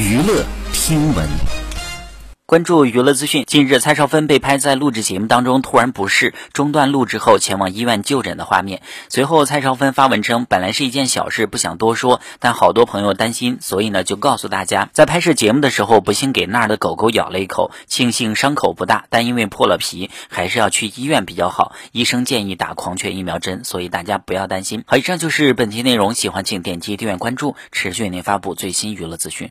娱乐听闻。关注娱乐资讯近日蔡少芬被拍在录制节目当中突然不适中断录制后前往医院就诊的画面。随后蔡少芬发文称本来是一件小事不想多说但好多朋友担心所以呢就告诉大家在拍摄节目的时候不幸给那儿的狗狗咬了一口庆幸伤口不大但因为破了皮还是要去医院比较好。医生建议打狂犬疫苗针所以大家不要担心。好以上就是本期内容喜欢请点击订阅关注持续为您发布最新娱乐资讯。